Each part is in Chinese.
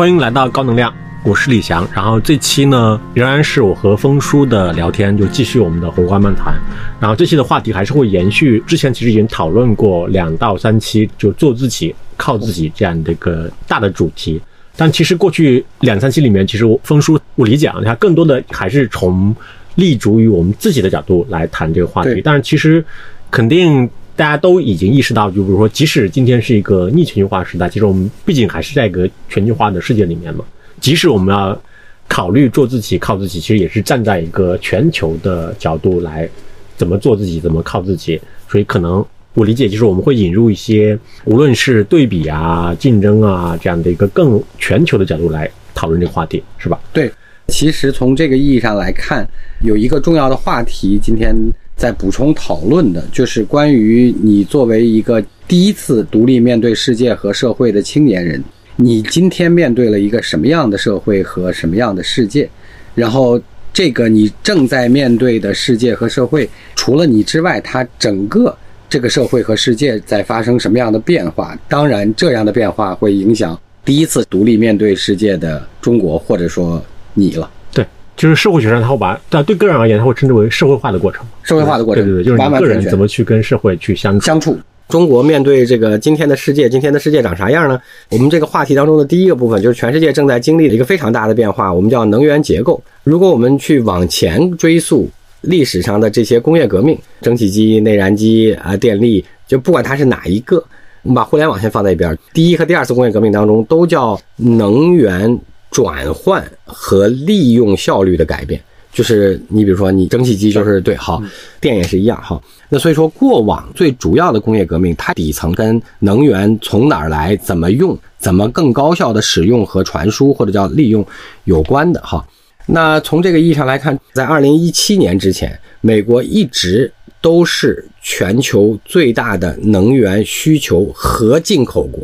欢迎来到高能量，我是李翔。然后这期呢，仍然是我和峰叔的聊天，就继续我们的宏观漫谈。然后这期的话题还是会延续之前其实已经讨论过两到三期，就做自己、靠自己这样的一个大的主题。但其实过去两三期里面，其实我峰叔我理解啊，他更多的还是从立足于我们自己的角度来谈这个话题。但是其实肯定大家都已经意识到，就比如说，即使今天是一个逆全球化时代，其实我们毕竟还是在一个全球化的世界里面嘛。即使我们要考虑做自己、靠自己，其实也是站在一个全球的角度来怎么做自己、怎么靠自己。所以可能我理解，就是我们会引入一些无论是对比啊、竞争啊这样的一个更全球的角度来讨论这个话题，是吧？对，其实从这个意义上来看，有一个重要的话题，今天在补充讨论的，就是关于你作为一个第一次独立面对世界和社会的青年人，你今天面对了一个什么样的社会和什么样的世界？然后，这个你正在面对的世界和社会，除了你之外，它整个这个社会和世界在发生什么样的变化？当然，这样的变化会影响第一次独立面对世界的中国，或者说你了。对，就是社会学上他会把，但对个人而言，他会称之为社会化的过程。社会化的过程，对对对，就是你个人怎么去跟社会去相处。相处。中国面对这个今天的世界，今天的世界长啥样呢？我们这个话题当中的第一个部分就是全世界正在经历的一个非常大的变化，我们叫能源结构。如果我们去往前追溯历史上的这些工业革命，蒸汽机、内燃机啊、电力，就不管它是哪一个，我们把互联网先放在一边，第一和第二次工业革命当中都叫能源转换和利用效率的改变。就是你比如说你蒸汽机就是对好，电也是一样哈。那所以说过往最主要的工业革命，它底层跟能源从哪儿来、怎么用、怎么更高效的使用和传输或者叫利用有关的哈。那从这个意义上来看，在二零一七年之前，美国一直都是全球最大的能源需求和进口国。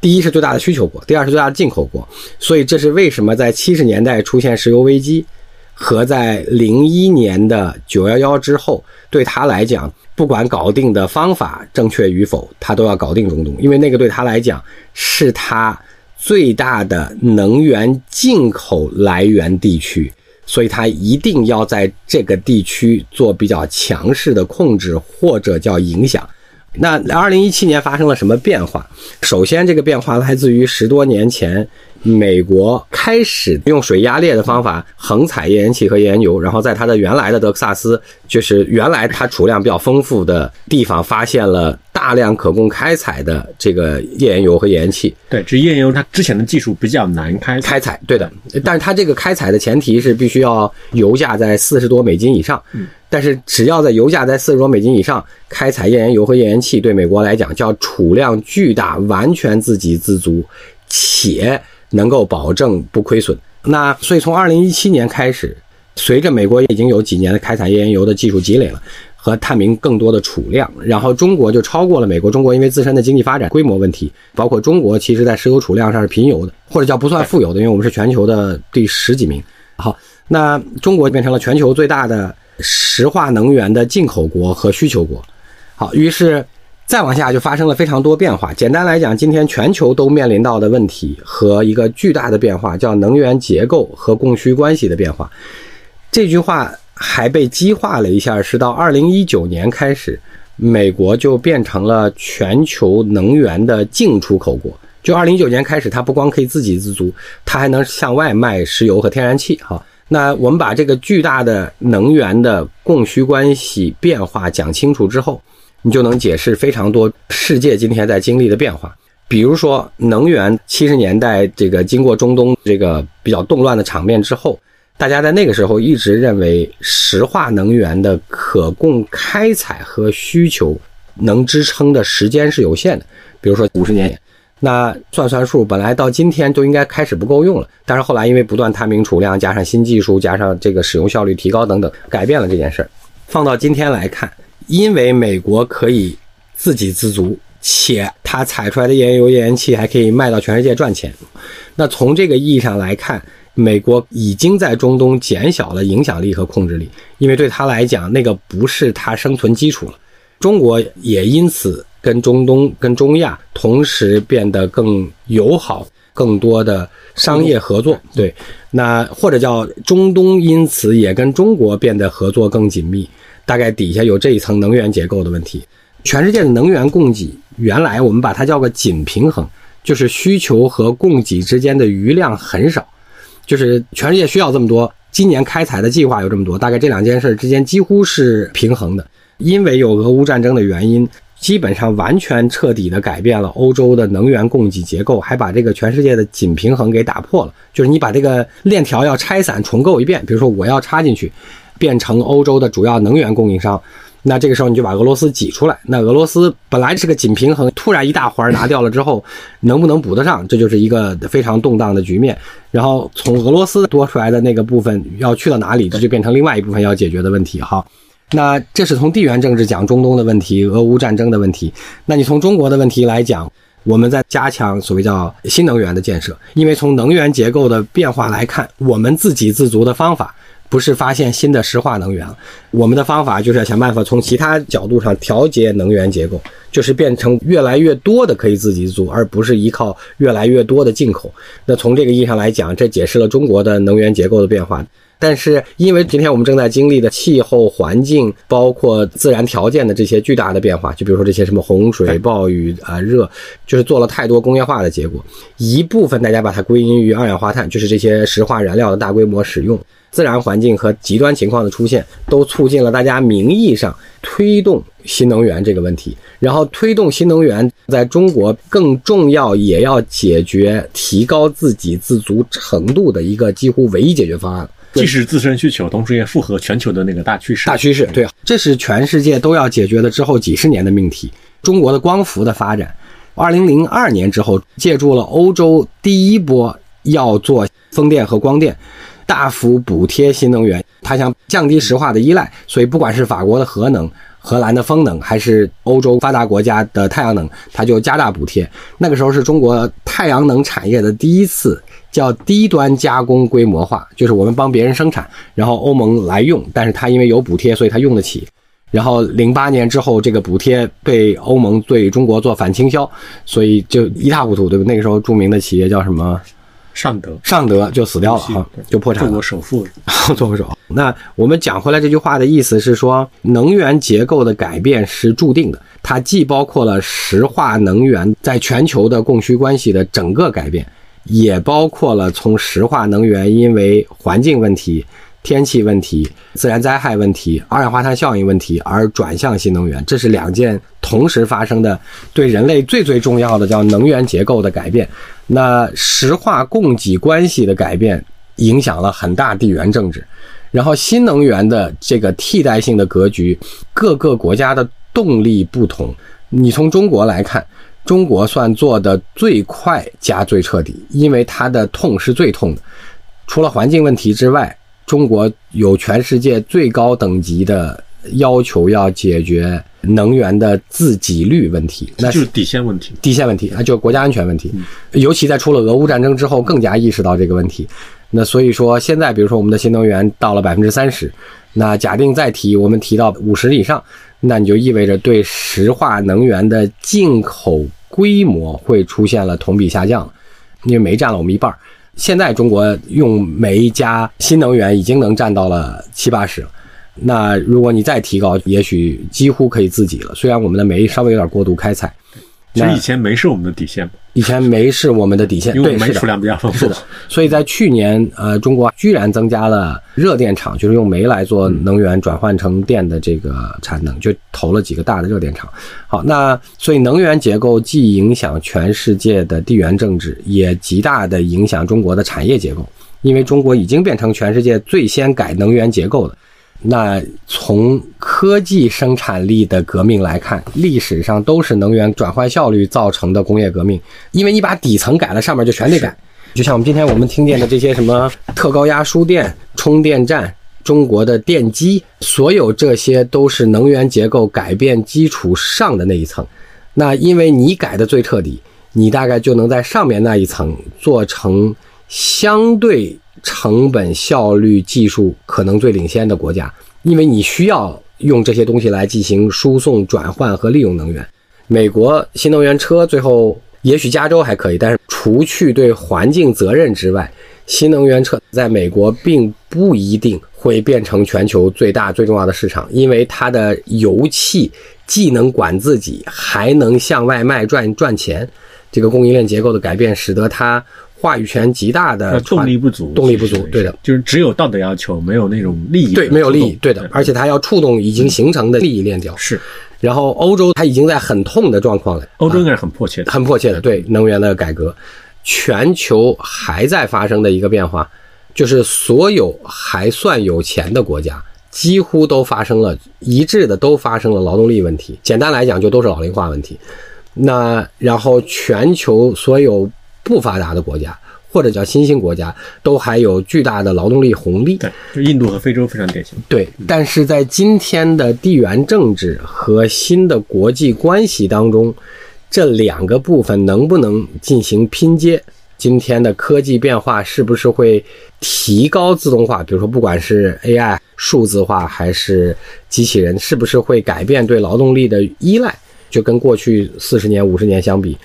第一是最大的需求国，第二是最大的进口国。所以这是为什么在七十年代出现石油危机。和在零一年的九幺幺之后，对他来讲，不管搞定的方法正确与否，他都要搞定中东，因为那个对他来讲是他最大的能源进口来源地区，所以他一定要在这个地区做比较强势的控制或者叫影响。那二零一七年发生了什么变化？首先，这个变化来自于十多年前。美国开始用水压裂的方法横采页岩气和页岩油，然后在它的原来的德克萨斯，就是原来它储量比较丰富的地方，发现了大量可供开采的这个页岩油和页岩气。对，这页岩油它之前的技术比较难开开采，对的。但是它这个开采的前提是必须要油价在四十多美金以上。嗯。但是只要在油价在四十多美金以上，开采页岩油和页岩气，对美国来讲叫储量巨大，完全自给自足，且。能够保证不亏损。那所以从二零一七年开始，随着美国已经有几年的开采页岩油的技术积累了，和探明更多的储量，然后中国就超过了美国。中国因为自身的经济发展规模问题，包括中国其实在石油储量上是贫油的，或者叫不算富有的，因为我们是全球的第十几名。好，那中国变成了全球最大的石化能源的进口国和需求国。好，于是。再往下就发生了非常多变化。简单来讲，今天全球都面临到的问题和一个巨大的变化，叫能源结构和供需关系的变化。这句话还被激化了一下，是到二零一九年开始，美国就变成了全球能源的净出口国。就二零一九年开始，它不光可以自给自足，它还能向外卖石油和天然气。哈，那我们把这个巨大的能源的供需关系变化讲清楚之后。你就能解释非常多世界今天在经历的变化，比如说能源，七十年代这个经过中东这个比较动乱的场面之后，大家在那个时候一直认为石化能源的可供开采和需求能支撑的时间是有限的，比如说五十年，那算算数，本来到今天就应该开始不够用了，但是后来因为不断探明储量，加上新技术，加上这个使用效率提高等等，改变了这件事儿。放到今天来看。因为美国可以自给自足，且它采出来的页岩油、页岩气还可以卖到全世界赚钱。那从这个意义上来看，美国已经在中东减小了影响力和控制力，因为对他来讲，那个不是他生存基础了。中国也因此跟中东、跟中亚同时变得更友好。更多的商业合作。对，那或者叫中东因此也跟中国变得合作更紧密，大概底下有这一层能源结构的问题。全世界的能源供给原来我们把它叫个紧平衡，就是需求和供给之间的余量很少，就是全世界需要这么多，今年开采的计划有这么多，大概这两件事之间几乎是平衡的。因为有俄乌战争的原因，基本上完全彻底的改变了欧洲的能源供给结构，还把这个全世界的紧平衡给打破了。就是你把这个链条要拆散重构一遍，比如说我要插进去，变成欧洲的主要能源供应商。那这个时候你就把俄罗斯挤出来。那俄罗斯本来是个紧平衡，突然一大环拿掉了之后，能不能补得上？这就是一个非常动荡的局面。然后从俄罗斯多出来的那个部分要去到哪里，这就变成另外一部分要解决的问题哈。那这是从地缘政治讲中东的问题，俄乌战争的问题。那你从中国的问题来讲，我们在加强所谓叫新能源的建设，因为从能源结构的变化来看，我们自给自足的方法。不是发现新的石化能源，我们的方法就是要想办法从其他角度上调节能源结构，就是变成越来越多的可以自给自足，而不是依靠越来越多的进口。那从这个意义上来讲，这解释了中国的能源结构的变化。但是因为今天我们正在经历的气候环境，包括自然条件的这些巨大的变化，就比如说这些什么洪水、暴雨啊、热，就是做了太多工业化的结果。一部分大家把它归因于二氧化碳，就是这些石化燃料的大规模使用。自然环境和极端情况的出现，都促进了大家名义上推动新能源这个问题。然后推动新能源，在中国更重要，也要解决提高自给自足程度的一个几乎唯一解决方案。既是自身需求，同时也符合全球的那个大趋势。大趋势，对，这是全世界都要解决的之后几十年的命题。中国的光伏的发展，二零零二年之后，借助了欧洲第一波要做风电和光电。大幅补贴新能源，它想降低石化的依赖，所以不管是法国的核能、荷兰的风能，还是欧洲发达国家的太阳能，它就加大补贴。那个时候是中国太阳能产业的第一次叫低端加工规模化，就是我们帮别人生产，然后欧盟来用，但是它因为有补贴，所以它用得起。然后零八年之后，这个补贴被欧盟对中国做反倾销，所以就一塌糊涂，对吧？那个时候著名的企业叫什么？尚德，尚德就死掉了哈，就破产了。做过首富，做过首。那我们讲回来，这句话的意思是说，能源结构的改变是注定的，它既包括了石化能源在全球的供需关系的整个改变，也包括了从石化能源因为环境问题。天气问题、自然灾害问题、二氧化碳效应问题而转向新能源，这是两件同时发生的，对人类最最重要的叫能源结构的改变。那石化供给关系的改变影响了很大地缘政治，然后新能源的这个替代性的格局，各个国家的动力不同。你从中国来看，中国算做的最快加最彻底，因为它的痛是最痛的，除了环境问题之外。中国有全世界最高等级的要求，要解决能源的自给率问题，那就是底线问题。底线问题，那就是国家安全问题。尤其在出了俄乌战争之后，更加意识到这个问题。那所以说，现在比如说我们的新能源到了百分之三十，那假定再提，我们提到五十以上，那你就意味着对石化能源的进口规模会出现了同比下降，因为煤占了我们一半。现在中国用煤加新能源已经能占到了七八十了，那如果你再提高，也许几乎可以自己了。虽然我们的煤稍微有点过度开采。其实以前煤是我们的底线以前煤是我们的底线，因为煤储量比较丰富。是的，所以在去年，呃，中国居然增加了热电厂，就是用煤来做能源转换成电的这个产能，就投了几个大的热电厂。好，那所以能源结构既影响全世界的地缘政治，也极大的影响中国的产业结构，因为中国已经变成全世界最先改能源结构的。那从科技生产力的革命来看，历史上都是能源转换效率造成的工业革命。因为你把底层改了，上面就全得改。就像我们今天我们听见的这些什么特高压输电、充电站、中国的电机，所有这些都是能源结构改变基础上的那一层。那因为你改的最彻底，你大概就能在上面那一层做成相对。成本效率技术可能最领先的国家，因为你需要用这些东西来进行输送、转换和利用能源。美国新能源车最后也许加州还可以，但是除去对环境责任之外，新能源车在美国并不一定会变成全球最大最重要的市场，因为它的油气既能管自己，还能向外卖赚赚钱。这个供应链结构的改变，使得它话语权极大的动力不足，动力不足，对的，就是只有道德要求，没有那种利益，对，没有利益，对的，而且它要触动已经形成的利益链条，是。然后欧洲它已经在很痛的状况了，欧洲应该是很迫切的，很迫切的，对能源的改革。全球还在发生的一个变化，就是所有还算有钱的国家，几乎都发生了一致的，都发生了劳动力问题。简单来讲，就都是老龄化问题。那然后全球所有不发达的国家，或者叫新兴国家，都还有巨大的劳动力红利。对，就印度和非洲非常典型。对，但是在今天的地缘政治和新的国际关系当中。这两个部分能不能进行拼接？今天的科技变化是不是会提高自动化？比如说，不管是 AI、数字化还是机器人，是不是会改变对劳动力的依赖？就跟过去四十年、五十年相比，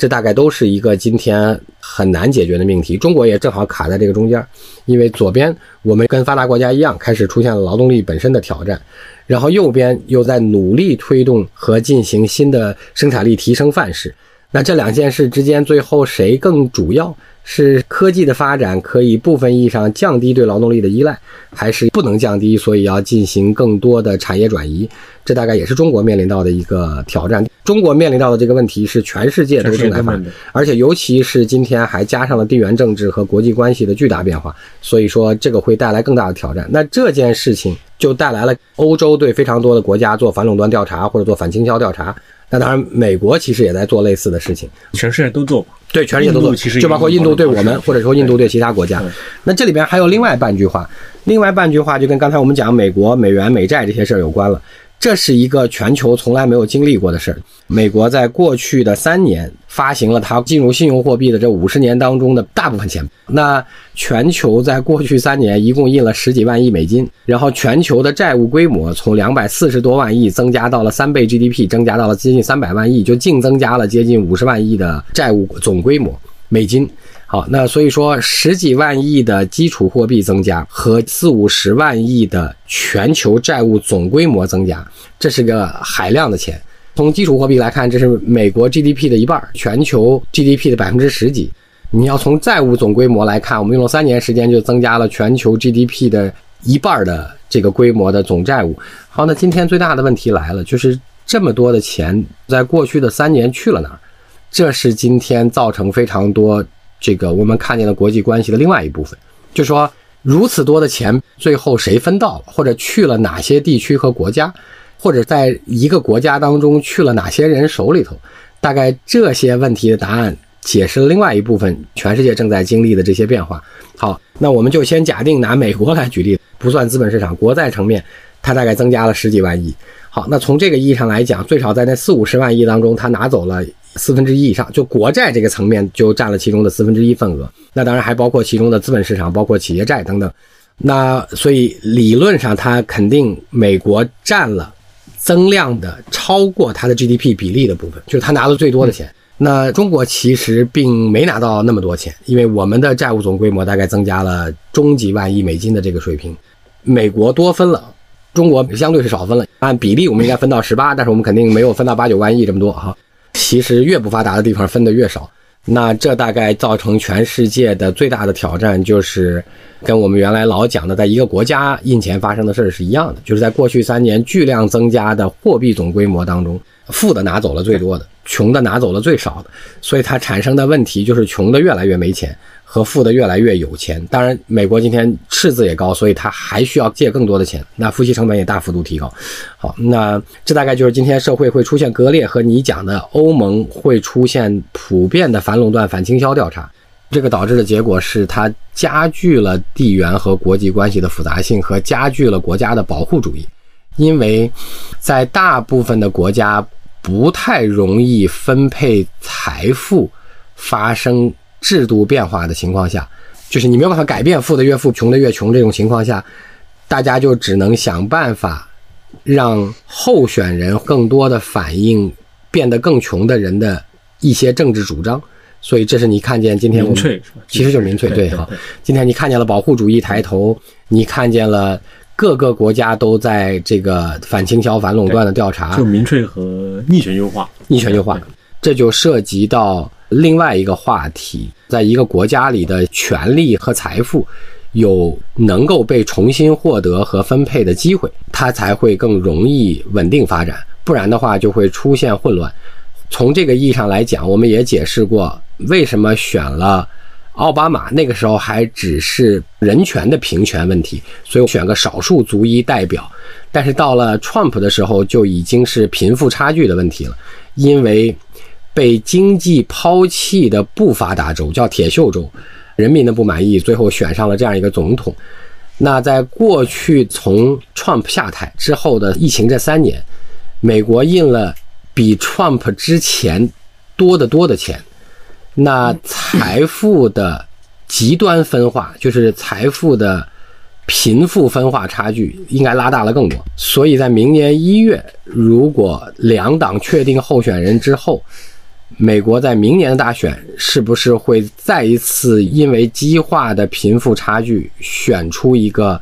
这大概都是一个今天很难解决的命题。中国也正好卡在这个中间，因为左边我们跟发达国家一样，开始出现了劳动力本身的挑战。然后右边又在努力推动和进行新的生产力提升范式，那这两件事之间，最后谁更主要？是科技的发展可以部分意义上降低对劳动力的依赖，还是不能降低，所以要进行更多的产业转移？这大概也是中国面临到的一个挑战。中国面临到的这个问题是全世界都正在发生，而且尤其是今天还加上了地缘政治和国际关系的巨大变化，所以说这个会带来更大的挑战。那这件事情就带来了欧洲对非常多的国家做反垄断调查或者做反倾销调查。那当然，美国其实也在做类似的事情，全世界都做。对，全世界都做，就包括印度对我们，或者说印度对其他国家。那这里边还有另外半句话，另外半句话就跟刚才我们讲美国、美元、美债这些事儿有关了。这是一个全球从来没有经历过的事儿。美国在过去的三年发行了它进入信用货币的这五十年当中的大部分钱。那全球在过去三年一共印了十几万亿美金，然后全球的债务规模从两百四十多万亿增加到了三倍 GDP，增加到了接近三百万亿，就净增加了接近五十万亿的债务总规模美金。好，那所以说十几万亿的基础货币增加和四五十万亿的全球债务总规模增加，这是个海量的钱。从基础货币来看，这是美国 GDP 的一半，全球 GDP 的百分之十几。你要从债务总规模来看，我们用了三年时间就增加了全球 GDP 的一半的这个规模的总债务。好，那今天最大的问题来了，就是这么多的钱在过去的三年去了哪儿？这是今天造成非常多。这个我们看见了国际关系的另外一部分，就说如此多的钱，最后谁分到了，或者去了哪些地区和国家，或者在一个国家当中去了哪些人手里头，大概这些问题的答案解释了另外一部分全世界正在经历的这些变化。好，那我们就先假定拿美国来举例，不算资本市场，国债层面，它大概增加了十几万亿。好，那从这个意义上来讲，最少在那四五十万亿当中，它拿走了。四分之一以上，就国债这个层面就占了其中的四分之一份额。那当然还包括其中的资本市场，包括企业债等等。那所以理论上，它肯定美国占了增量的超过它的 GDP 比例的部分，就是它拿了最多的钱。那中国其实并没拿到那么多钱，因为我们的债务总规模大概增加了中几万亿美金的这个水平，美国多分了，中国相对是少分了。按比例我们应该分到十八，但是我们肯定没有分到八九万亿这么多哈。其实越不发达的地方分的越少，那这大概造成全世界的最大的挑战，就是跟我们原来老讲的，在一个国家印钱发生的事儿是一样的，就是在过去三年巨量增加的货币总规模当中，富的拿走了最多的，穷的拿走了最少的，所以它产生的问题就是穷的越来越没钱。和富的越来越有钱，当然，美国今天赤字也高，所以他还需要借更多的钱，那付息成本也大幅度提高。好，那这大概就是今天社会会出现割裂，和你讲的欧盟会出现普遍的反垄断、反倾销调查，这个导致的结果是它加剧了地缘和国际关系的复杂性，和加剧了国家的保护主义，因为在大部分的国家不太容易分配财富发生。制度变化的情况下，就是你没有办法改变富的越富，穷的越穷这种情况下，大家就只能想办法让候选人更多的反映变得更穷的人的一些政治主张。所以这是你看见今天？其实就是民粹对哈。今天你看见了保护主义抬头，你看见了各个国家都在这个反倾销、反垄断的调查，就民粹和逆全球化，逆全球化，这就涉及到另外一个话题，在一个国家里的权利和财富有能够被重新获得和分配的机会，它才会更容易稳定发展，不然的话就会出现混乱。从这个意义上来讲，我们也解释过。为什么选了奥巴马？那个时候还只是人权的平权问题，所以选个少数族裔代表。但是到了 Trump 的时候，就已经是贫富差距的问题了，因为被经济抛弃的不发达州叫铁锈州，人民的不满意，最后选上了这样一个总统。那在过去从 Trump 下台之后的疫情这三年，美国印了比 Trump 之前多得多的钱。那财富的极端分化，就是财富的贫富分化差距应该拉大了更多。所以在明年一月，如果两党确定候选人之后，美国在明年的大选是不是会再一次因为激化的贫富差距选出一个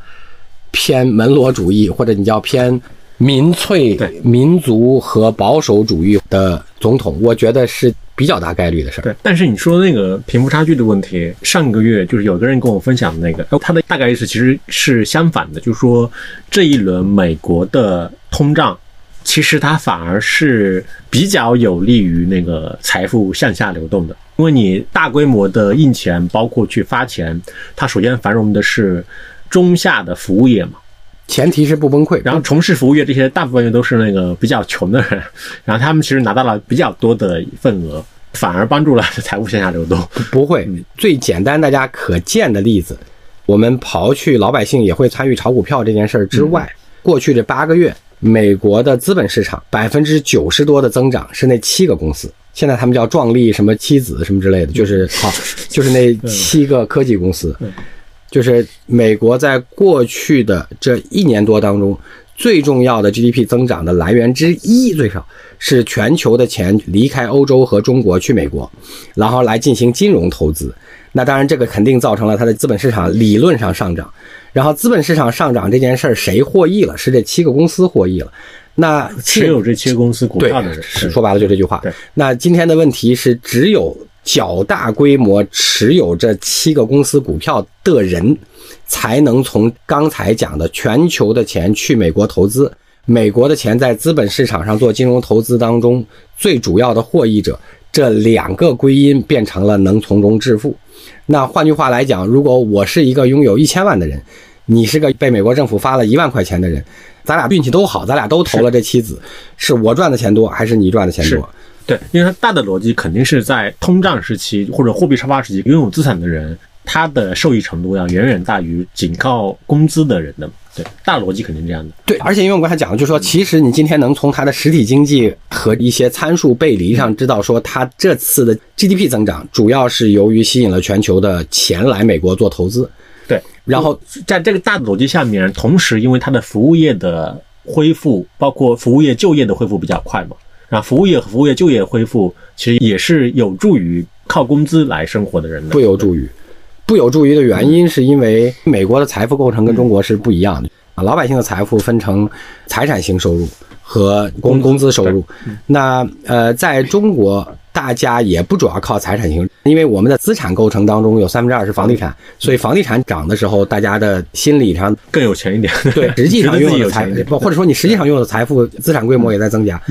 偏门罗主义，或者你叫偏民粹、民族和保守主义的总统？我觉得是。比较大概率的事儿。对，但是你说那个贫富差距的问题，上个月就是有个人跟我分享的那个，他的大概意思其实是相反的，就是说这一轮美国的通胀，其实它反而是比较有利于那个财富向下流动的，因为你大规模的印钱，包括去发钱，它首先繁荣的是中下的服务业嘛，前提是不崩溃。然后从事服务业这些大部分都是那个比较穷的人，然后他们其实拿到了比较多的份额。反而帮助了财富向下流动。不会，最简单大家可见的例子，我们刨去老百姓也会参与炒股票这件事儿之外，过去这八个月，美国的资本市场百分之九十多的增长是那七个公司，现在他们叫壮丽什么妻子什么之类的，就是 好，就是那七个科技公司，就是美国在过去的这一年多当中。最重要的 GDP 增长的来源之一，最少是全球的钱离开欧洲和中国去美国，然后来进行金融投资。那当然，这个肯定造成了它的资本市场理论上上涨。然后，资本市场上涨这件事儿，谁获益了？是这七个公司获益了。那持有这七个公司股票的人，说白了就这句话。那今天的问题是，只有较大规模持有这七个公司股票的人。才能从刚才讲的全球的钱去美国投资，美国的钱在资本市场上做金融投资当中最主要的获益者，这两个归因变成了能从中致富。那换句话来讲，如果我是一个拥有一千万的人，你是个被美国政府发了一万块钱的人，咱俩运气都好，咱俩都投了这妻子，是我赚的钱多还是你赚的钱多？对，因为它大的逻辑肯定是在通胀时期或者货币超发时期，拥有资产的人。他的受益程度要远远大于仅靠工资的人的，对，大逻辑肯定这样的。对，而且因为我刚才讲了，就是说，其实你今天能从它的实体经济和一些参数背离上知道，说它这次的 GDP 增长主要是由于吸引了全球的钱来美国做投资。对，然后在这个大的逻辑下面，同时因为它的服务业的恢复，包括服务业就业的恢复比较快嘛，然后服务业和服务业就业恢复其实也是有助于靠工资来生活的人的，不有助于。不有助于的原因，是因为美国的财富构成跟中国是不一样的啊。老百姓的财富分成财产型收入和工工资收入。那呃，在中国。大家也不主要靠财产型，因为我们的资产构成当中有三分之二是房地产，所以房地产涨的时候，大家的心理上更有钱一点。对，实际上拥有的财不，或者说你实际上拥有的财富资产规模也在增加。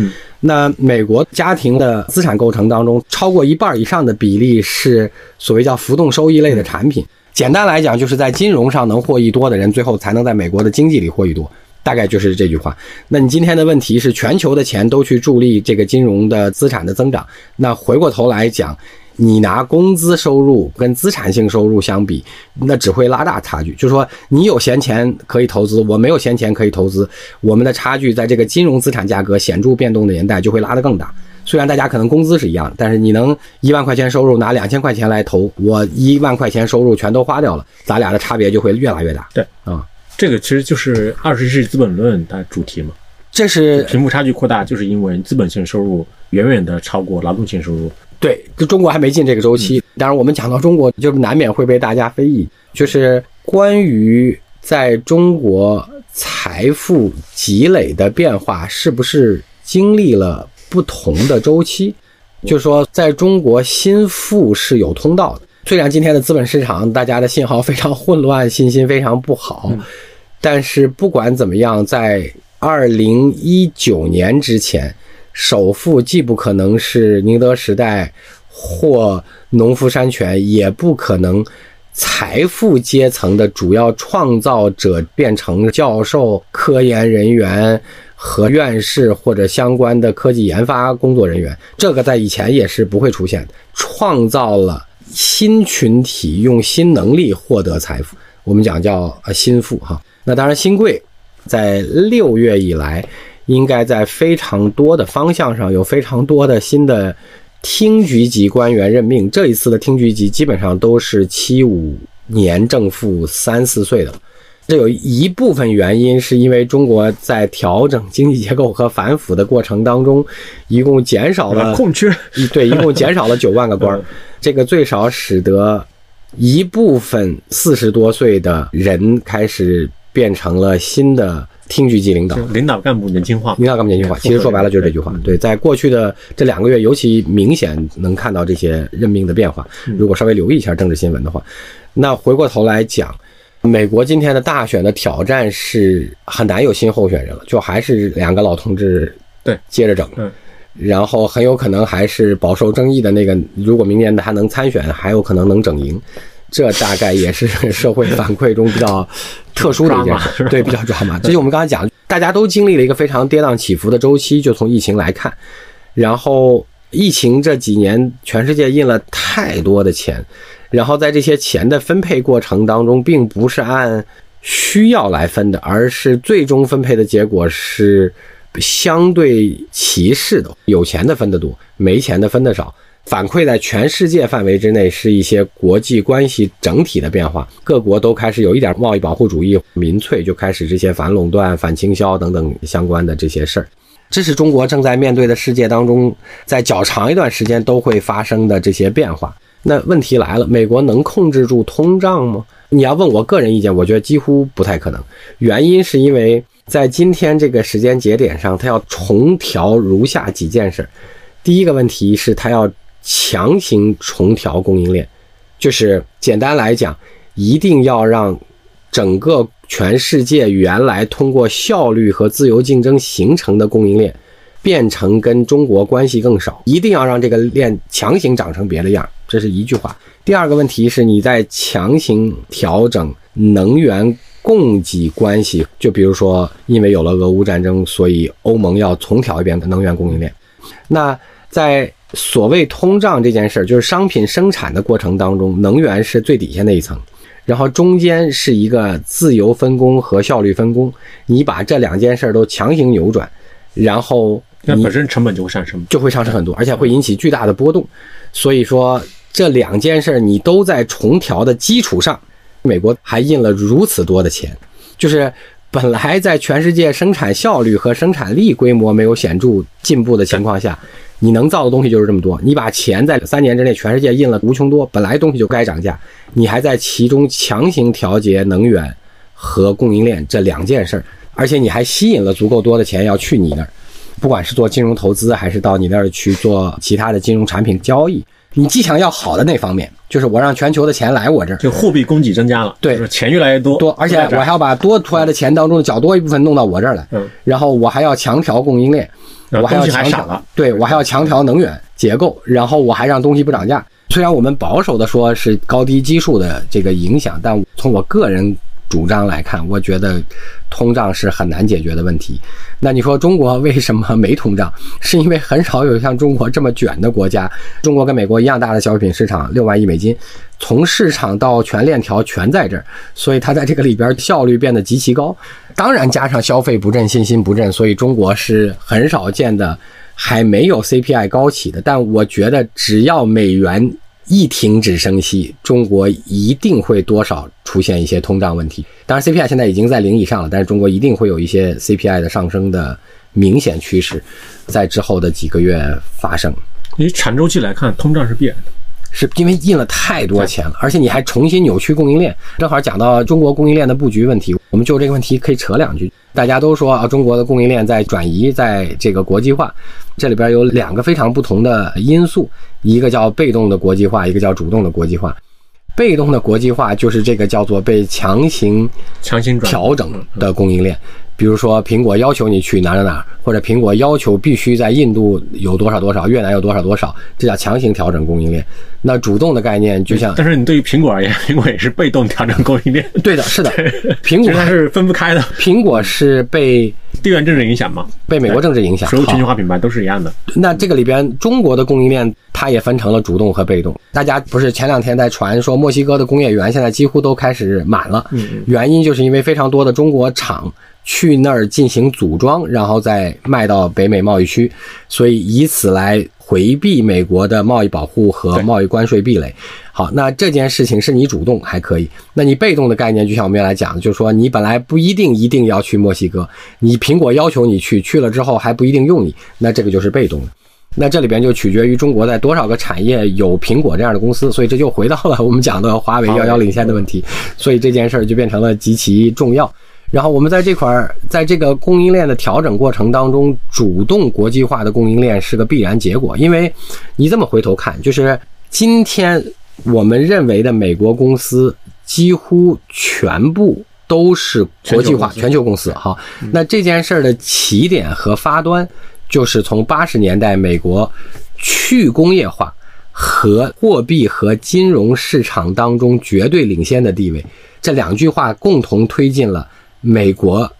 那美国家庭的资产构成当中，超过一半以上的比例是所谓叫浮动收益类的产品。简单来讲，就是在金融上能获益多的人，最后才能在美国的经济里获益多。大概就是这句话。那你今天的问题是，全球的钱都去助力这个金融的资产的增长。那回过头来讲，你拿工资收入跟资产性收入相比，那只会拉大差距。就是说，你有闲钱可以投资，我没有闲钱可以投资，我们的差距在这个金融资产价格显著变动的年代就会拉得更大。虽然大家可能工资是一样的，但是你能一万块钱收入拿两千块钱来投，我一万块钱收入全都花掉了，咱俩的差别就会越来越大。对，啊。这个其实就是二十一世纪资本论的主题嘛，这是贫富差距扩大，就是因为资本性收入远远的超过劳动性收入。对，就中国还没进这个周期。当然，我们讲到中国，就难免会被大家非议，就是关于在中国财富积累的变化，是不是经历了不同的周期？就是说，在中国新富是有通道的。虽然今天的资本市场大家的信号非常混乱，信心非常不好，但是不管怎么样，在二零一九年之前，首富既不可能是宁德时代或农夫山泉，也不可能财富阶层的主要创造者变成教授、科研人员和院士或者相关的科技研发工作人员。这个在以前也是不会出现的，创造了新群体，用新能力获得财富，我们讲叫呃新富哈。那当然，新贵在六月以来。应该在非常多的方向上有非常多的新的厅局级官员任命。这一次的厅局级基本上都是七五年正负三四岁的。这有一部分原因是因为中国在调整经济结构和反腐的过程当中，一共减少了空缺，对，一共减少了九万个官儿。这个最少使得一部分四十多岁的人开始变成了新的。厅局级领导，领导干部年轻化，领导干部年轻化，其实说白了就是这句话。对，在过去的这两个月，尤其明显能看到这些任命的变化。如果稍微留意一下政治新闻的话，那回过头来讲，美国今天的大选的挑战是很难有新候选人了，就还是两个老同志对接着整，然后很有可能还是饱受争议的那个，如果明年他能参选，还有可能能整赢。这大概也是社会反馈中比较特殊的一件事，对，比较抓马。这就我们刚才讲，大家都经历了一个非常跌宕起伏的周期。就从疫情来看，然后疫情这几年，全世界印了太多的钱，然后在这些钱的分配过程当中，并不是按需要来分的，而是最终分配的结果是相对歧视的，有钱的分得多，没钱的分得少。反馈在全世界范围之内是一些国际关系整体的变化，各国都开始有一点贸易保护主义，民粹就开始这些反垄断、反倾销等等相关的这些事儿。这是中国正在面对的世界当中，在较长一段时间都会发生的这些变化。那问题来了，美国能控制住通胀吗？你要问我个人意见，我觉得几乎不太可能。原因是因为在今天这个时间节点上，它要重调如下几件事。第一个问题是它要。强行重调供应链，就是简单来讲，一定要让整个全世界原来通过效率和自由竞争形成的供应链，变成跟中国关系更少，一定要让这个链强行长成别的样。这是一句话。第二个问题是，你在强行调整能源供给关系，就比如说，因为有了俄乌战争，所以欧盟要重调一遍能源供应链。那在所谓通胀这件事儿，就是商品生产的过程当中，能源是最底下那一层，然后中间是一个自由分工和效率分工。你把这两件事儿都强行扭转，然后那本身成本就会上升，就会上升很多，而且会引起巨大的波动。所以说，这两件事儿你都在重调的基础上，美国还印了如此多的钱，就是本来在全世界生产效率和生产力规模没有显著进步的情况下。你能造的东西就是这么多，你把钱在三年之内全世界印了无穷多，本来东西就该涨价，你还在其中强行调节能源和供应链这两件事儿，而且你还吸引了足够多的钱要去你那儿，不管是做金融投资还是到你那儿去做其他的金融产品交易，你既想要好的那方面，就是我让全球的钱来我这儿，就货币供给增加了，对，钱越来越多，多，而且我还要把多出来的钱当中较多一部分弄到我这儿来，嗯，然后我还要强调供应链。我还要强调，对我还要强调能源结构，然后我还让东西不涨价。虽然我们保守的说是高低基数的这个影响，但从我个人主张来看，我觉得通胀是很难解决的问题。那你说中国为什么没通胀？是因为很少有像中国这么卷的国家。中国跟美国一样大的消费品市场，六万亿美金，从市场到全链条全在这儿，所以它在这个里边效率变得极其高。当然，加上消费不振、信心不振，所以中国是很少见的，还没有 CPI 高起的。但我觉得，只要美元一停止升息，中国一定会多少出现一些通胀问题。当然，CPI 现在已经在零以上了，但是中国一定会有一些 CPI 的上升的明显趋势，在之后的几个月发生。因为产周期来看，通胀是必然的。是因为印了太多钱了，而且你还重新扭曲供应链。正好讲到中国供应链的布局问题，我们就这个问题可以扯两句。大家都说啊，中国的供应链在转移，在这个国际化，这里边有两个非常不同的因素，一个叫被动的国际化，一个叫主动的国际化。被动的国际化就是这个叫做被强行强行调整的供应链。比如说，苹果要求你去哪哪哪，或者苹果要求必须在印度有多少多少，越南有多少多少，这叫强行调整供应链。那主动的概念就像，但是你对于苹果而言，苹果也是被动调整供应链。对的，是的，苹果它是分不开的。苹果是被地缘政治影响吗？被美国政治影响。所有全球化品牌都是一样的。那这个里边，中国的供应链它也分成了主动和被动。大家不是前两天在传说墨西哥的工业园现在几乎都开始满了，原因就是因为非常多的中国厂。去那儿进行组装，然后再卖到北美贸易区，所以以此来回避美国的贸易保护和贸易关税壁垒。好，那这件事情是你主动还可以，那你被动的概念，就像我们原来讲的，就是说你本来不一定一定要去墨西哥，你苹果要求你去，去了之后还不一定用你，那这个就是被动的。那这里边就取决于中国在多少个产业有苹果这样的公司，所以这就回到了我们讲的华为遥遥领先的问题，所以这件事儿就变成了极其重要。然后我们在这块儿，在这个供应链的调整过程当中，主动国际化的供应链是个必然结果。因为你这么回头看，就是今天我们认为的美国公司几乎全部都是国际化全球公司。哈，那这件事儿的起点和发端，就是从八十年代美国去工业化和货币和金融市场当中绝对领先的地位，这两句话共同推进了。美国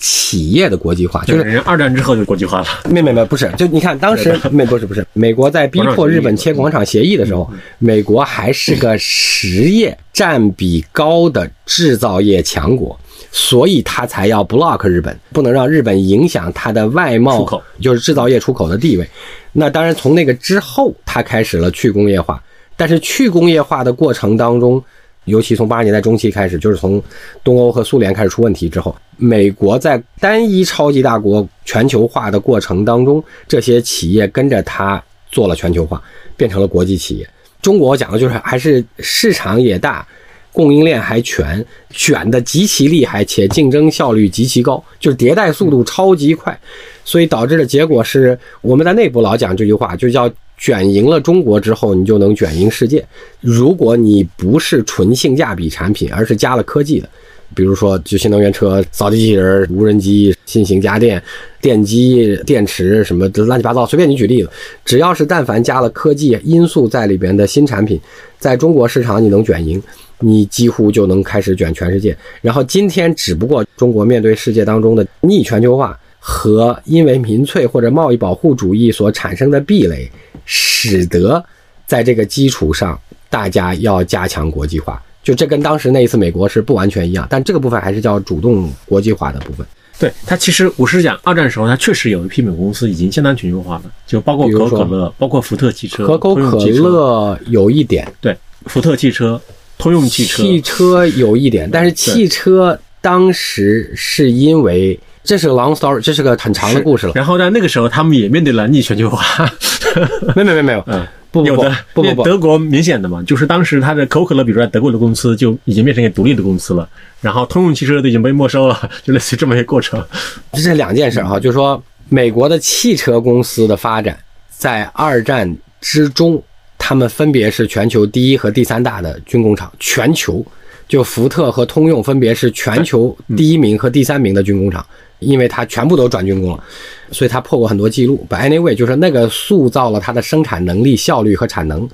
企业的国际化，就是人二战之后就国际化了。没没没，不是，就你看当时美不是 不是，美国在逼迫日本签广场协议的时候，美国还是个实业占比高的制造业强国，所以他才要 block 日本，不能让日本影响它的外贸出口，就是制造业出口的地位。那当然，从那个之后，他开始了去工业化，但是去工业化的过程当中。尤其从八十年代中期开始，就是从东欧和苏联开始出问题之后，美国在单一超级大国全球化的过程当中，这些企业跟着它做了全球化，变成了国际企业。中国讲的就是还是市场也大，供应链还全，卷的极其厉害，且竞争效率极其高，就是迭代速度超级快，所以导致的结果是我们在内部老讲这句话，就叫。卷赢了中国之后，你就能卷赢世界。如果你不是纯性价比产品，而是加了科技的，比如说就新能源车、扫地机器人、无人机、新型家电、电机、电池什么的乱七八糟，随便你举例子，只要是但凡加了科技因素在里边的新产品，在中国市场你能卷赢，你几乎就能开始卷全世界。然后今天只不过中国面对世界当中的逆全球化和因为民粹或者贸易保护主义所产生的壁垒。使得在这个基础上，大家要加强国际化，就这跟当时那一次美国是不完全一样，但这个部分还是叫主动国际化的部分。对它，其实我是讲二战时候，它确实有一批美国公司已经相当全球化了，就包括可口可乐，包括福特汽车，可口可乐有一点，对，福特汽车、通用汽车，汽车有一点，但是汽车当时是因为。这是个 long story，这是个很长的故事了。然后在那个时候，他们也面对了逆全球化。没有没没没有，嗯，不不不不不，德国明显的嘛，就是当时它的可口可乐，比如说在德国的公司就已经变成一个独立的公司了。然后通用汽车都已经被没收了，就类似于这么一个过程。这是两件事哈，就是说美国的汽车公司的发展在二战之中，他们分别是全球第一和第三大的军工厂，全球。就福特和通用分别是全球第一名和第三名的军工厂，因为它全部都转军工了，所以它破过很多记录。But anyway，就是那个塑造了它的生产能力、效率和产能。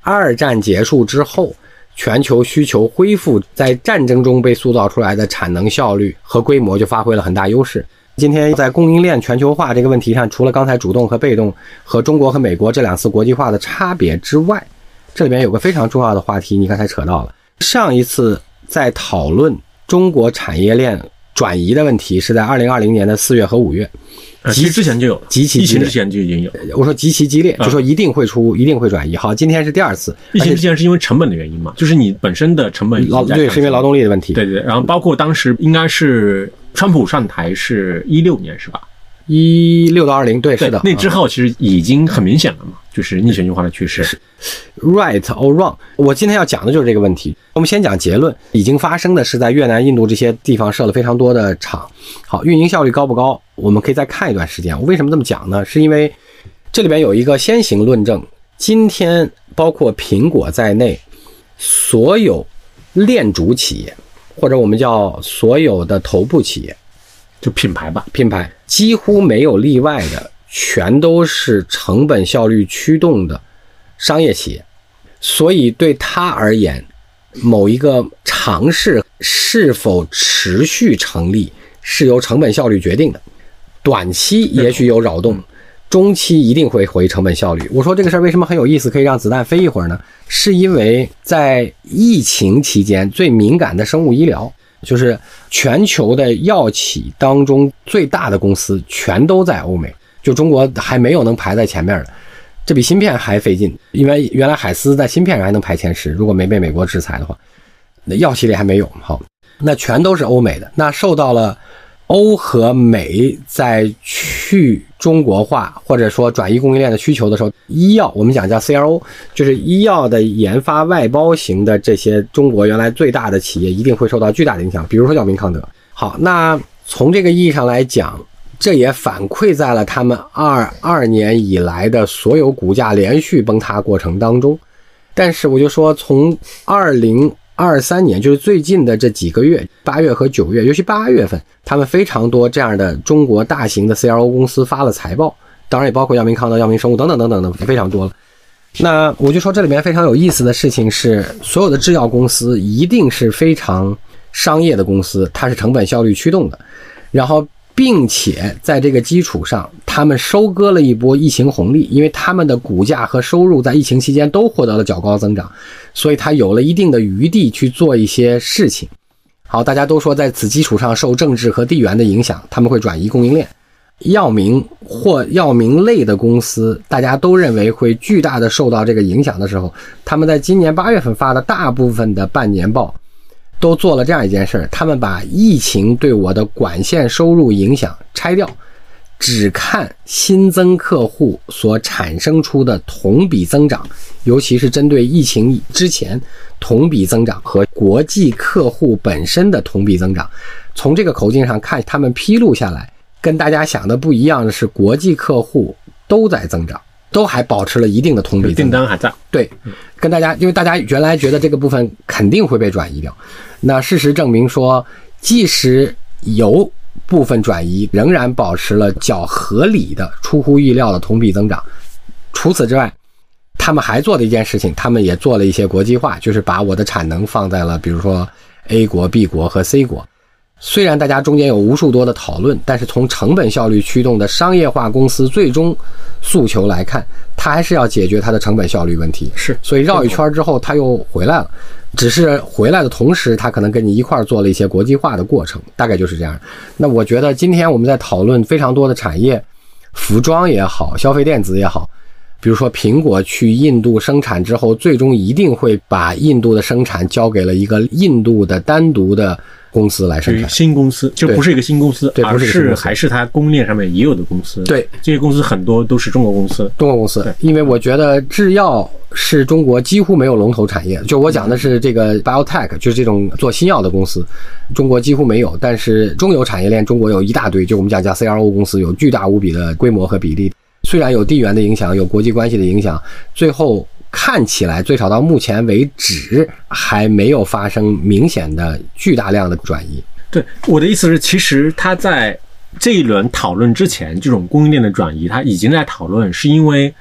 二战结束之后，全球需求恢复，在战争中被塑造出来的产能、效率和规模就发挥了很大优势。今天在供应链全球化这个问题上，除了刚才主动和被动和中国和美国这两次国际化的差别之外，这里面有个非常重要的话题，你刚才扯到了。上一次在讨论中国产业链转移的问题，是在二零二零年的四月和五月。其实之前就有，极其疫情之前就已经有。我说极其激烈，就说一定会出，一定会转移。好，今天是第二次。疫情之前是因为成本的原因嘛？就是你本身的成本劳对，是因为劳动力的问题。对对。然后包括当时应该是川普上台是一六年是吧？一六到二零，对，是的。那之后其实已经很明显了嘛。就是逆全球化的趋势。right or wrong？我今天要讲的就是这个问题。我们先讲结论，已经发生的是在越南、印度这些地方设了非常多的厂。好，运营效率高不高？我们可以再看一段时间。我为什么这么讲呢？是因为这里边有一个先行论证。今天包括苹果在内，所有链主企业，或者我们叫所有的头部企业，就品牌吧，品牌几乎没有例外的，全都是成本效率驱动的商业企业。所以对他而言，某一个尝试是否持续成立，是由成本效率决定的。短期也许有扰动，中期一定会回成本效率。我说这个事儿为什么很有意思，可以让子弹飞一会儿呢？是因为在疫情期间最敏感的生物医疗，就是全球的药企当中最大的公司全都在欧美，就中国还没有能排在前面的。这比芯片还费劲，因为原来海思在芯片上还能排前十，如果没被美国制裁的话，那药企里还没有。好，那全都是欧美的，那受到了欧和美在去中国化或者说转移供应链的需求的时候，医药我们讲叫 CRO，就是医药的研发外包型的这些中国原来最大的企业一定会受到巨大的影响，比如说药明康德。好，那从这个意义上来讲。这也反馈在了他们二二年以来的所有股价连续崩塌过程当中。但是我就说，从二零二三年，就是最近的这几个月，八月和九月，尤其八月份，他们非常多这样的中国大型的 CRO 公司发了财报，当然也包括药明康德、药明生物等等等等的，非常多了。那我就说，这里面非常有意思的事情是，所有的制药公司一定是非常商业的公司，它是成本效率驱动的，然后。并且在这个基础上，他们收割了一波疫情红利，因为他们的股价和收入在疫情期间都获得了较高增长，所以它有了一定的余地去做一些事情。好，大家都说在此基础上受政治和地缘的影响，他们会转移供应链。药明或药明类的公司，大家都认为会巨大的受到这个影响的时候，他们在今年八月份发的大部分的半年报。都做了这样一件事儿，他们把疫情对我的管线收入影响拆掉，只看新增客户所产生出的同比增长，尤其是针对疫情之前同比增长和国际客户本身的同比增长。从这个口径上看，他们披露下来跟大家想的不一样的是，国际客户都在增长。都还保持了一定的同比订单还在。对，跟大家，因为大家原来觉得这个部分肯定会被转移掉，那事实证明说，即使有部分转移，仍然保持了较合理的、出乎意料的同比增长。除此之外，他们还做的一件事情，他们也做了一些国际化，就是把我的产能放在了比如说 A 国、B 国和 C 国。虽然大家中间有无数多的讨论，但是从成本效率驱动的商业化公司最终诉求来看，它还是要解决它的成本效率问题。是，所以绕一圈之后，它又回来了。只是回来的同时，它可能跟你一块儿做了一些国际化的过程，大概就是这样。那我觉得今天我们在讨论非常多的产业，服装也好，消费电子也好，比如说苹果去印度生产之后，最终一定会把印度的生产交给了一个印度的单独的。公司来生产新公司，就不是一个新公司，对，而是还是它供应链上面已有的公司。对，这些公司很多都是中国公司。中国公司，因为我觉得制药是中国几乎没有龙头产业。就我讲的是这个 biotech，就是这种做新药的公司，中国几乎没有。但是中游产业链，中国有一大堆，就我们讲叫 CRO 公司，有巨大无比的规模和比例。虽然有地缘的影响，有国际关系的影响，最后。看起来，最少到目前为止还没有发生明显的巨大量的转移。对我的意思是，其实它在这一轮讨论之前，这种供应链的转移，它已经在讨论，是因为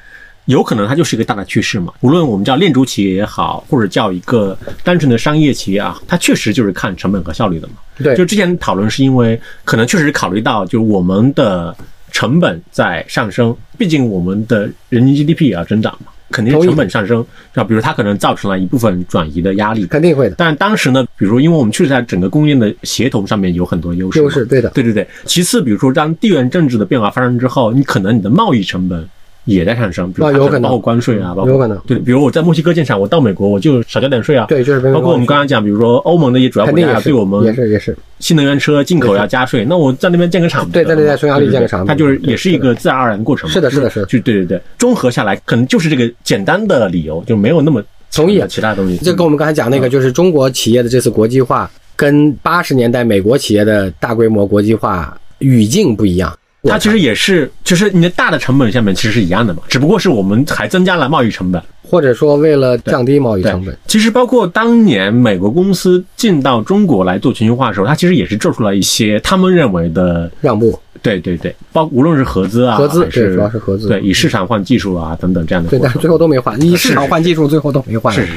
有可能它就是一个大的趋势嘛。无论我们叫链主企业也好，或者叫一个单纯的商业企业啊，它确实就是看成本和效率的嘛。对，就之前讨论是因为可能确实考虑到，就是我们的成本在上升，毕竟我们的人均 GDP 也要增长嘛。肯定成本上升，啊，比如它可能造成了一部分转移的压力，肯定会的。但当时呢，比如说，因为我们确实在整个供应链的协同上面有很多优势，优势对的，对对对。其次，比如说当地缘政治的变化发生之后，你可能你的贸易成本也在产生，比如包括关税啊，包括有可能对，比如我在墨西哥建厂，我到美国我就少交点税啊。对，就是包括我们刚刚讲，比如说欧盟的一些主要国家对我们也是也是新能源车进口要加税，那我在那边建个厂对在那边匈牙利建个厂它就是也是一个自然而然的过程嘛。是的是的是的就对对对，综合下来可能就是这个简单的理由，就没有那么同意啊其他东西。这跟我们刚才讲那个，就是中国企业的这次国际化，跟八十年代美国企业的大规模国际化语境不一样。它其实也是，就是你的大的成本下面其实是一样的嘛，只不过是我们还增加了贸易成本。或者说为了降低贸易成本，，其实包括当年美国公司进到中国来做全球化的时候，它其实也是做出了一些他们认为的，让步对对对，包无论是合资啊，合资是对主要是合资对，以市场换技术啊等等这样的对，但是最后都没换，以市场换技术，最后都没换。是是是，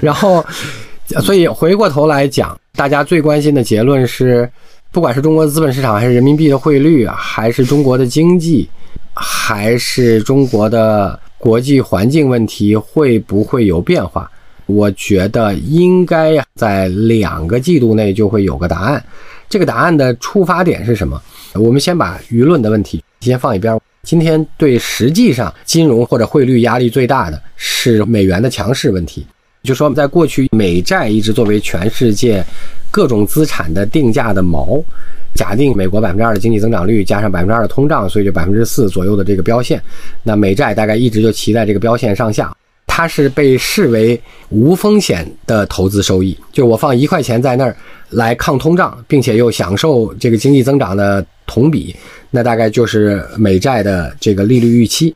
然后，所以回过头来讲，大家最关心的结论是，不管是中国的资本市场，还是人民币的汇率，还是中国的经济，还是中国的国际环境问题，会不会有变化？我觉得应该在两个季度内就会有个答案。这个答案的出发点是什么？我们先把舆论的问题先放一边。今天对实际上金融或者汇率压力最大的是美元的强势问题。就说在过去，美债一直作为全世界各种资产的定价的锚。假定美国百分之二的经济增长率加上百分之二的通胀，所以就百分之四左右的这个标线，那美债大概一直就骑在这个标线上下。它是被视为无风险的投资收益，就我放一块钱在那儿来抗通胀，并且又享受这个经济增长的同比，那大概就是美债的这个利率预期。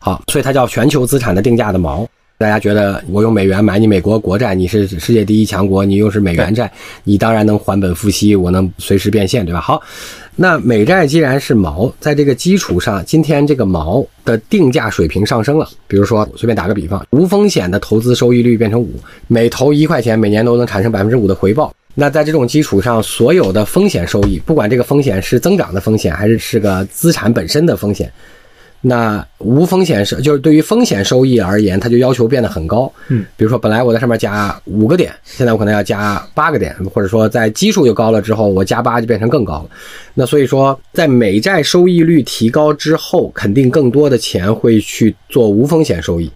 好，所以它叫全球资产的定价的锚。大家觉得我用美元买你美国国债，你是世界第一强国，你又是美元债，你当然能还本付息，我能随时变现，对吧？好，那美债既然是毛，在这个基础上，今天这个毛的定价水平上升了。比如说，随便打个比方，无风险的投资收益率变成五，每投一块钱，每年都能产生百分之五的回报。那在这种基础上，所有的风险收益，不管这个风险是增长的风险，还是是个资产本身的风险，那无风险是就是对于风险收益而言，它就要求变得很高。嗯，比如说本来我在上面加五个点，现在我可能要加八个点，或者说在基数又高了之后，我加八就变成更高了。那所以说，在美债收益率提高之后，肯定更多的钱会去做无风险收益，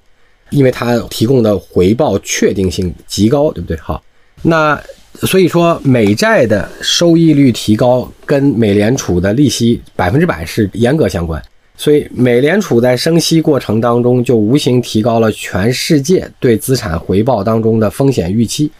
因为它提供的回报确定性极高，对不对？好，那所以说美债的收益率提高跟美联储的利息百分之百是严格相关。所以，美联储在升息过程当中，就无形提高了全世界对资产回报当中的风险预期。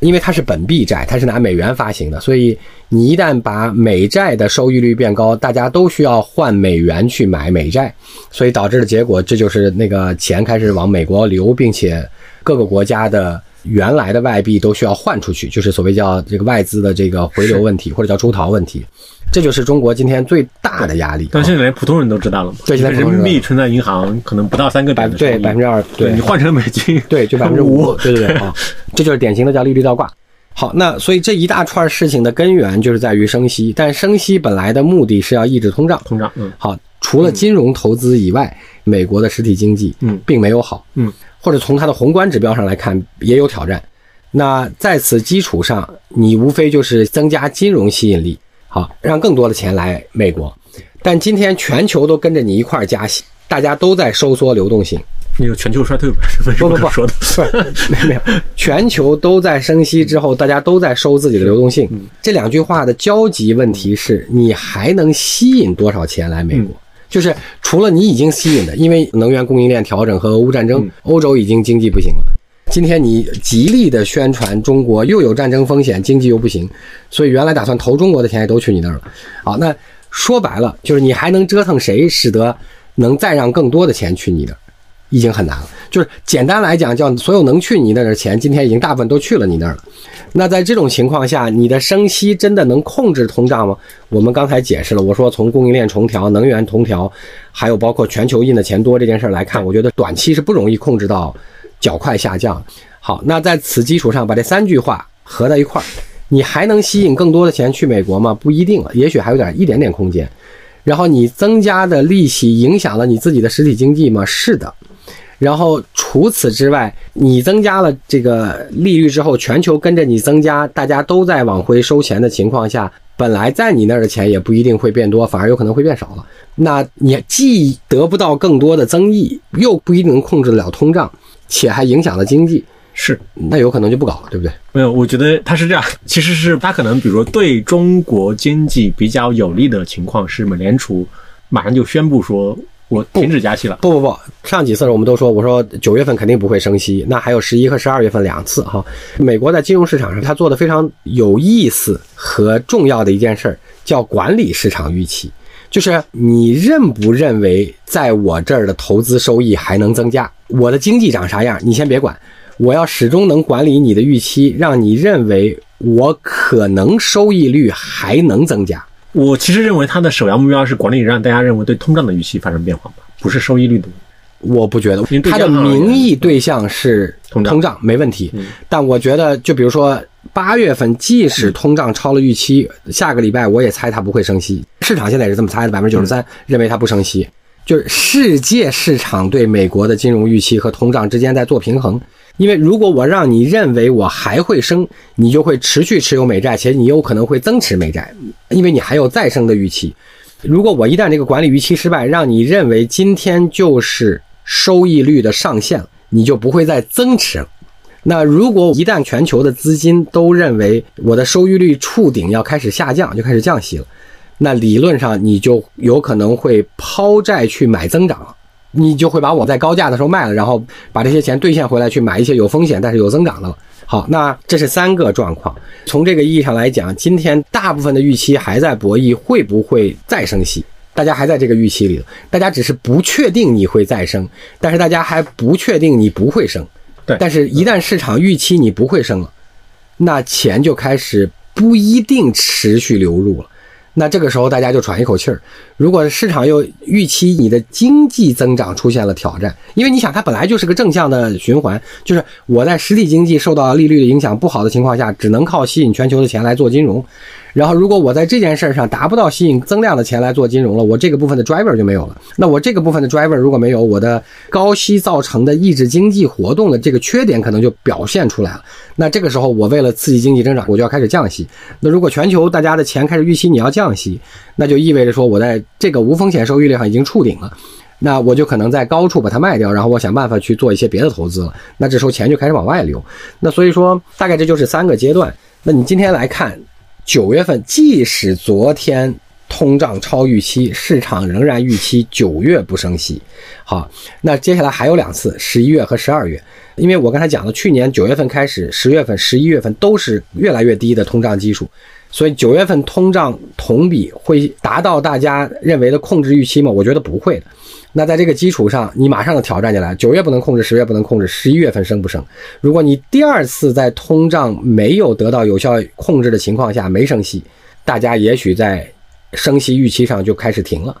因为它是本币债，它是拿美元发行的，所以你一旦把美债的收益率变高，大家都需要换美元去买美债，所以导致的结果，这就是那个钱开始往美国流，并且各个国家的原来的外币都需要换出去，就是所谓叫这个外资的这个回流问题，或者叫出逃问题。这就是中国今天最大的压力。但现在连普通人都知道了嘛？对现在人民币存在银行可能不到三个百点的收益对百分之二，对你换成美金，对，就百分之五，对对对啊，这就是典型的叫利率倒挂。好，那所以这一大串事情的根源就是在于升息，但升息本来的目的是要抑制通胀。通胀，嗯好，除了金融投资以外，美国的实体经济嗯并没有好，嗯，或者从它的宏观指标上来看也有挑战。那在此基础上，你无非就是增加金融吸引力，好，让更多的钱来美国。但今天全球都跟着你一块儿加息，大家都在收缩流动性。那个全球衰退吧，是为什不不不说的？没有没有，全球都在升息之后，大家都在收自己的流动性。这两句话的交集问题是你还能吸引多少钱来美国？就是除了你已经吸引的，因为能源供应链调整和俄乌战争，欧洲已经经济不行了。今天你极力的宣传中国又有战争风险，经济又不行，所以原来打算投中国的钱也都去你那儿了。好，那说白了就是你还能折腾谁，使得能再让更多的钱去你那儿？已经很难了。就是简单来讲，叫所有能去你那儿的钱，今天已经大部分都去了你那儿了。那在这种情况下，你的升息真的能控制通胀吗？我们刚才解释了，我说从供应链重调、能源重调，还有包括全球印的钱多这件事儿来看，我觉得短期是不容易控制到较快下降。好，那在此基础上，把这三句话合在一块儿，你还能吸引更多的钱去美国吗？不一定了，也许还有点一点点空间。然后你增加的利息影响了你自己的实体经济吗？是的。然后除此之外，你增加了这个利率之后，全球跟着你增加，大家都在往回收钱的情况下，本来在你那儿的钱也不一定会变多，反而有可能会变少了。那你既得不到更多的增益，又不一定能控制得了通胀，且还影响了经济，是那有可能就不搞了，对不对？没有，我觉得他是这样，其实是他可能比如说对中国经济比较有利的情况是美联储马上就宣布说我停止加息了。不不不，上几次我们都说，我说九月份肯定不会升息，那还有十一和十二月份两次哈。美国在金融市场上，他做的非常有意思和重要的一件事儿，叫管理市场预期，就是你认不认为在我这儿的投资收益还能增加？我的经济长啥样，你先别管，我要始终能管理你的预期，让你认为我可能收益率还能增加。我其实认为它的首要目标是管理让大家认为对通胀的预期发生变化吧，不是收益率的。我不觉得它的名义对象是通胀没问题嗯，但我觉得，就比如说八月份，即使通胀超了预期，下个礼拜我也猜它不会升息。市场现在也是这么猜的，百分之九十三认为它不升息。就是世界市场对美国的金融预期和通胀之间在做平衡，因为如果我让你认为我还会升，你就会持续持有美债，且你有可能会增持美债，因为你还有再升的预期。如果我一旦这个管理预期失败，让你认为今天就是收益率的上限，你就不会再增持了。那如果一旦全球的资金都认为我的收益率触顶要开始下降，就开始降息了，那理论上你就有可能会抛债去买增长。你就会把我在高价的时候卖了，然后把这些钱兑现回来，去买一些有风险但是有增长的。好，那这是三个状况。从这个意义上来讲，今天大部分的预期还在博弈会不会再升息，大家还在这个预期里，大家只是不确定你会再生，但是大家还不确定你不会生。对但是一旦市场预期你不会生了，那钱就开始不一定持续流入了。那这个时候大家就喘一口气儿。如果市场又预期你的经济增长出现了挑战，因为你想它本来就是个正向的循环，就是我在实体经济受到利率的影响不好的情况下，只能靠吸引全球的钱来做金融。然后如果我在这件事上达不到吸引增量的钱来做金融了，我这个部分的 driver 就没有了。那我这个部分的 driver 如果没有，我的高息造成的抑制经济活动的这个缺点可能就表现出来了。那这个时候我为了刺激经济增长，我就要开始降息。那如果全球大家的钱开始预期你要降息，那就意味着说我在这个无风险收益率上已经触顶了。那我就可能在高处把它卖掉，然后我想办法去做一些别的投资了。那这时候钱就开始往外流。那所以说，大概这就是三个阶段。那你今天来看，九月份，即使昨天通胀超预期，市场仍然预期九月不升息。好，那接下来还有两次，十一月和十二月。因为我刚才讲了，去年九月份开始，十月份、十一月份都是越来越低的通胀基数，所以九月份通胀同比会达到大家认为的控制预期吗？我觉得不会的。那在这个基础上，你马上的挑战起来：九月不能控制，十月不能控制，十一月份升不升？如果你第二次在通胀没有得到有效控制的情况下没升息，大家也许在升息预期上就开始停了。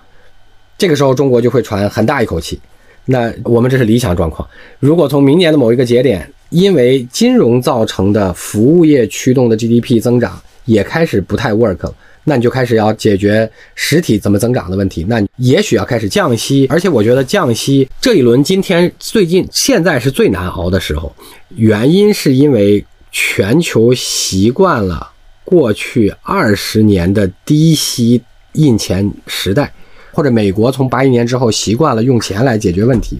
这个时候，中国就会喘很大一口气。那我们这是理想状况。如果从明年的某一个节点，因为金融造成的服务业驱动的 GDP 增长也开始不太 work 了，那你就开始要解决实体怎么增长的问题。那也许要开始降息，而且我觉得降息这一轮今天最近现在是最难熬的时候，原因是因为全球习惯了过去二十年的低息印钱时代。或者美国从八一年之后习惯了用钱来解决问题，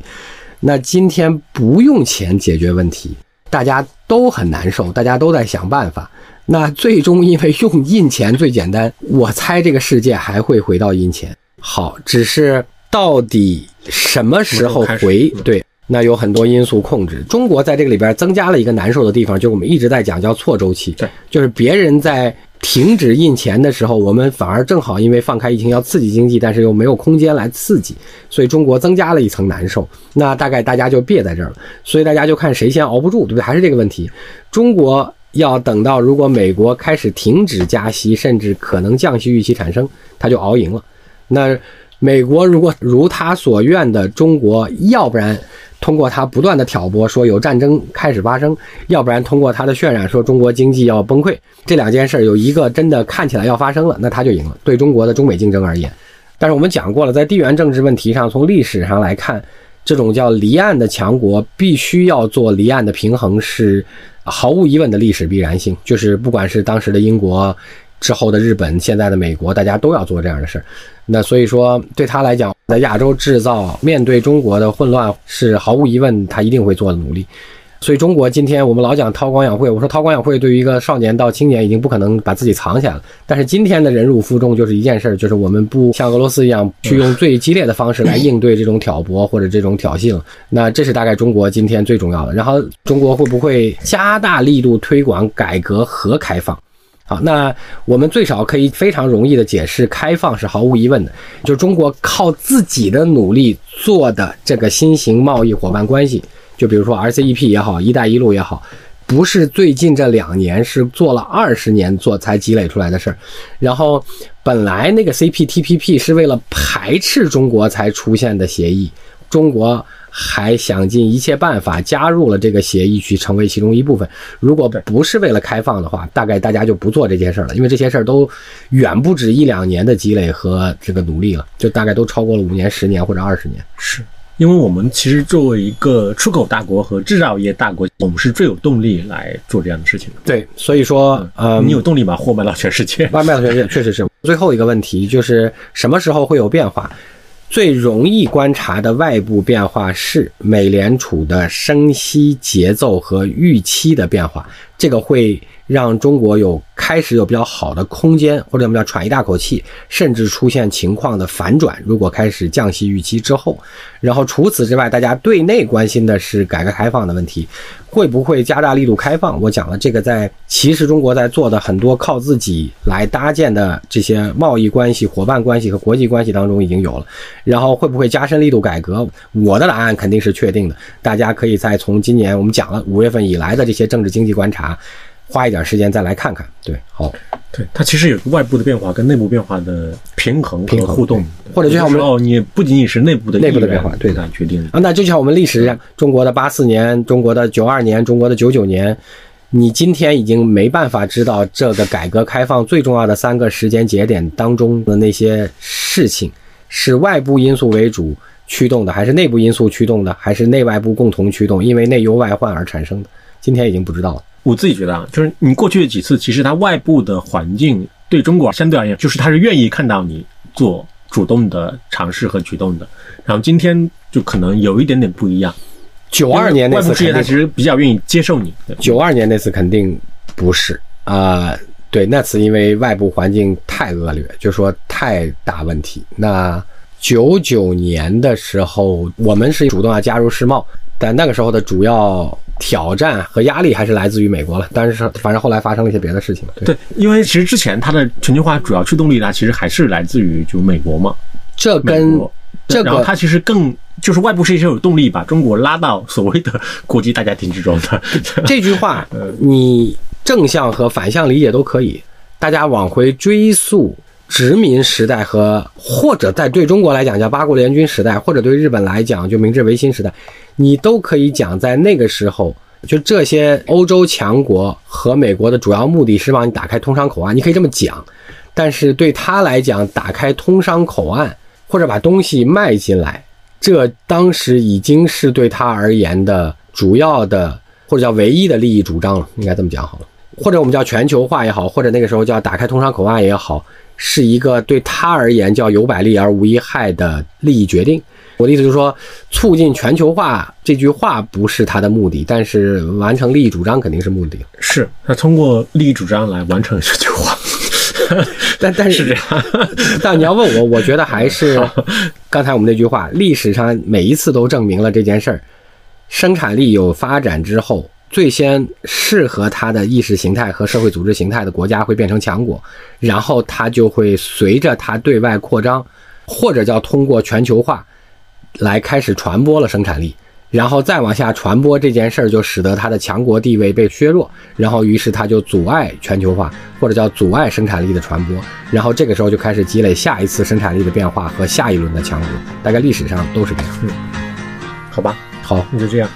那今天不用钱解决问题，大家都很难受，大家都在想办法。那最终因为用印钱最简单，我猜这个世界还会回到印钱。好，只是到底什么时候？回对，那有很多因素控制。中国在这个里边增加了一个难受的地方，就是我们一直在讲叫错周期，对，就是别人在。停止印钱的时候，我们反而正好因为放开疫情要刺激经济，但是又没有空间来刺激，所以中国增加了一层难受。那大概大家就别在这儿了，所以大家就看谁先熬不住，对不对？还是这个问题，中国要等到如果美国开始停止加息，甚至可能降息预期产生，他就熬赢了。那美国如果如他所愿的，中国要不然。通过他不断的挑拨，说有战争开始发生，要不然通过他的渲染，说中国经济要崩溃，这两件事儿有一个真的看起来要发生了，那他就赢了。对中国的中美竞争而言，但是我们讲过了，在地缘政治问题上，从历史上来看，这种叫离岸的强国必须要做离岸的平衡，是毫无疑问的历史必然性。就是不管是当时的英国。之后的日本，现在的美国，大家都要做这样的事儿。那所以说，对他来讲，在亚洲制造，面对中国的混乱，是毫无疑问，他一定会做的努力。所以，中国今天我们老讲韬光养晦，我说韬光养晦对于一个少年到青年，已经不可能把自己藏起来了。但是今天的忍辱负重，就是一件事儿，就是我们不像俄罗斯一样，去用最激烈的方式来应对这种挑拨或者这种挑衅。那这是大概中国今天最重要的。然后，中国会不会加大力度推广改革和开放？好，那我们最少可以非常容易的解释，开放是毫无疑问的，就是中国靠自己的努力做的这个新型贸易伙伴关系，就比如说 RCEP 也好，一带一路也好，不是最近这两年，是做了二十年做才积累出来的事儿。然后本来那个 CPTPP 是为了排斥中国才出现的协议，中国。还想尽一切办法加入了这个协议，去成为其中一部分。如果不是为了开放的话，大概大家就不做这件事了，因为这些事儿都远不止一两年的积累和这个努力了，就大概都超过了五年、十年或者二十年。是因为我们其实作为一个出口大国和制造业大国，我们是最有动力来做这样的事情的。对，所以说，呃，你有动力把货卖到全世界，卖到全世界，确实是。最后一个问题就是什么时候会有变化？最容易观察的外部变化是美联储的升息节奏和预期的变化，这个会。让中国有开始有比较好的空间，或者我们叫喘一大口气，甚至出现情况的反转。如果开始降息预期之后，然后除此之外，大家对内关心的是改革开放的问题，会不会加大力度开放？我讲了这个，在其实中国在做的很多靠自己来搭建的这些贸易关系、伙伴关系和国际关系当中已经有了。然后会不会加深力度改革？我的答案肯定是确定的。大家可以再从今年我们讲了五月份以来的这些政治经济观察。花一点时间再来看看，对，好，对，它其实有个外部的变化跟内部变化的平衡和互动，或者就像我们哦，你不仅仅是内部的内部的变化，对的，决定啊，那就像我们历史上中国的八四年、中国的九二年、中国的九九年，你今天已经没办法知道这个改革开放最重要的三个时间节点当中的那些事情是外部因素为主驱动的，还是内部因素驱动的，还是内外部共同驱动，因为内忧外患而产生的，今天已经不知道了。我自己觉得啊，就是你过去的几次，其实它外部的环境对中国相对而言，就是他是愿意看到你做主动的尝试和举动的。然后今天就可能有一点点不一样。九二年那次，他其实比较愿意接受你。九二年那次肯定不是啊，对，那次因为外部环境太恶劣，就说太大问题。那九九年的时候，我们是主动要加入世贸。但那个时候的主要挑战和压力还是来自于美国了，但是反正后来发生了一些别的事情。对，因为其实之前它的全球化主要驱动力呢，其实还是来自于就美国嘛。这跟这个，它其实更就是外部是一些有动力把中国拉到所谓的国际大家庭之中的。这句话，你正向和反向理解都可以。大家往回追溯。殖民时代和或者在对中国来讲叫八国联军时代，或者对日本来讲就明治维新时代，你都可以讲在那个时候，就这些欧洲强国和美国的主要目的是帮你打开通商口岸，你可以这么讲。但是对他来讲，打开通商口岸或者把东西卖进来，这当时已经是对他而言的主要的或者叫唯一的利益主张了，应该这么讲好了。或者我们叫全球化也好，或者那个时候叫打开通商口岸也好。是一个对他而言叫有百利而无一害的利益决定。我的意思就是说，促进全球化这句话不是他的目的，但是完成利益主张肯定是目的。是他通过利益主张来完成这句话。但但是，但你要问我，我觉得还是 刚才我们那句话，历史上每一次都证明了这件事儿，生产力有发展之后。最先适合它的意识形态和社会组织形态的国家会变成强国，然后它就会随着它对外扩张，或者叫通过全球化来开始传播了生产力，然后再往下传播这件事儿，就使得它的强国地位被削弱，然后于是它就阻碍全球化，或者叫阻碍生产力的传播，然后这个时候就开始积累下一次生产力的变化和下一轮的强国，大概历史上都是这样。嗯，好吧，好，那就这样。